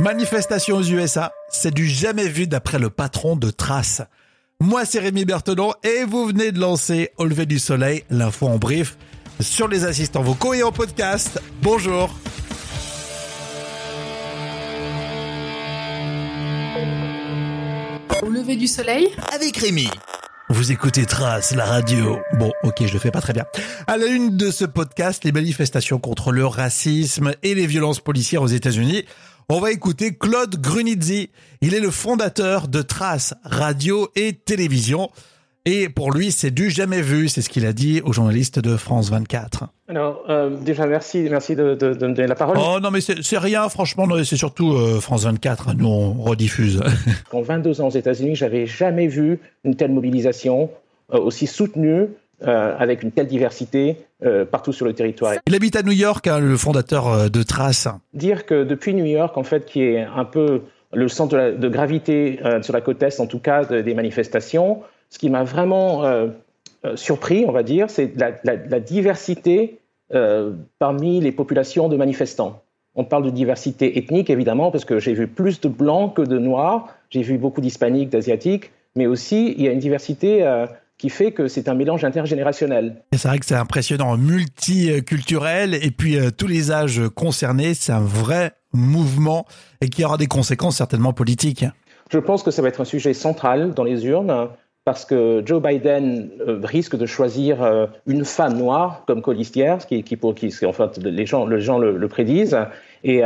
Manifestation aux USA, c'est du jamais vu d'après le patron de Trace. Moi, c'est Rémi Berthelon et vous venez de lancer Au lever du soleil, l'info en brief sur les assistants vocaux et en podcast. Bonjour. Au lever du soleil Avec Rémi. Vous écoutez Trace, la radio. Bon, ok, je le fais pas très bien. À la une de ce podcast, les manifestations contre le racisme et les violences policières aux États-Unis. On va écouter Claude Grunizzi. Il est le fondateur de Trace Radio et Télévision. Et pour lui, c'est du jamais vu, c'est ce qu'il a dit aux journalistes de France 24. Alors, euh, déjà, merci, merci de, de, de, me donner la parole. Oh non, mais c'est rien, franchement, c'est surtout euh, France 24, nous on rediffuse. En 22 ans aux États-Unis, j'avais jamais vu une telle mobilisation euh, aussi soutenue. Euh, avec une telle diversité euh, partout sur le territoire. Il habite à New York, hein, le fondateur euh, de Trace. Dire que depuis New York, en fait, qui est un peu le centre de, la, de gravité sur la côte est, en tout cas, de, des manifestations, ce qui m'a vraiment surpris, on va dire, c'est la, la, la, diversité parmi les populations de manifestants. On parle de diversité ethnique, évidemment, parce que j'ai vu plus de blancs que de noirs, j'ai vu beaucoup d'hispaniques, d'asiatiques, mais aussi il y a une diversité qui fait que c'est un mélange intergénérationnel. C'est vrai que c'est impressionnant, multiculturel, et puis euh, tous les âges concernés, c'est un vrai mouvement et qui aura des conséquences certainement politiques. Je pense que ça va être un sujet central dans les urnes parce que Joe Biden euh, risque de choisir euh, une femme noire comme colistière, ce qui, qui, pour, qui en fait, les gens, les gens le, le prédisent, et,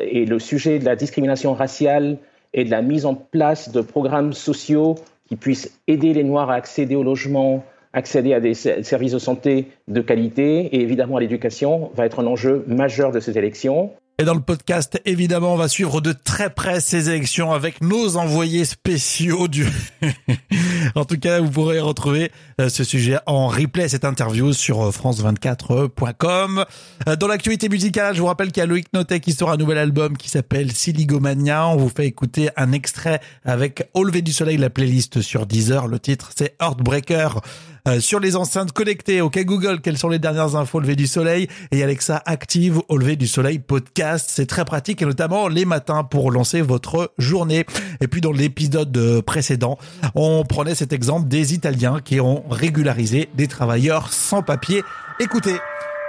et le sujet de la discrimination raciale et de la mise en place de programmes sociaux qui puissent aider les Noirs à accéder au logement, accéder à des services de santé de qualité et évidemment à l'éducation va être un enjeu majeur de ces élections. Et dans le podcast, évidemment, on va suivre de très près ces élections avec nos envoyés spéciaux du... en tout cas, vous pourrez retrouver euh, ce sujet en replay, cette interview sur france24.com. Euh, dans l'actualité musicale, je vous rappelle qu'il y a Loïc Notet qui sort un nouvel album qui s'appelle Siligomania. On vous fait écouter un extrait avec Au lever du soleil, la playlist sur Deezer. Le titre, c'est Heartbreaker. Euh, sur les enceintes connectées. Ok Google, quelles sont les dernières infos au lever du soleil? Et Alexa active au lever du soleil podcast. C'est très pratique et notamment les matins pour lancer votre journée. Et puis dans l'épisode précédent, on prenait cet exemple des Italiens qui ont régularisé des travailleurs sans papier. Écoutez,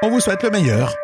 on vous souhaite le meilleur.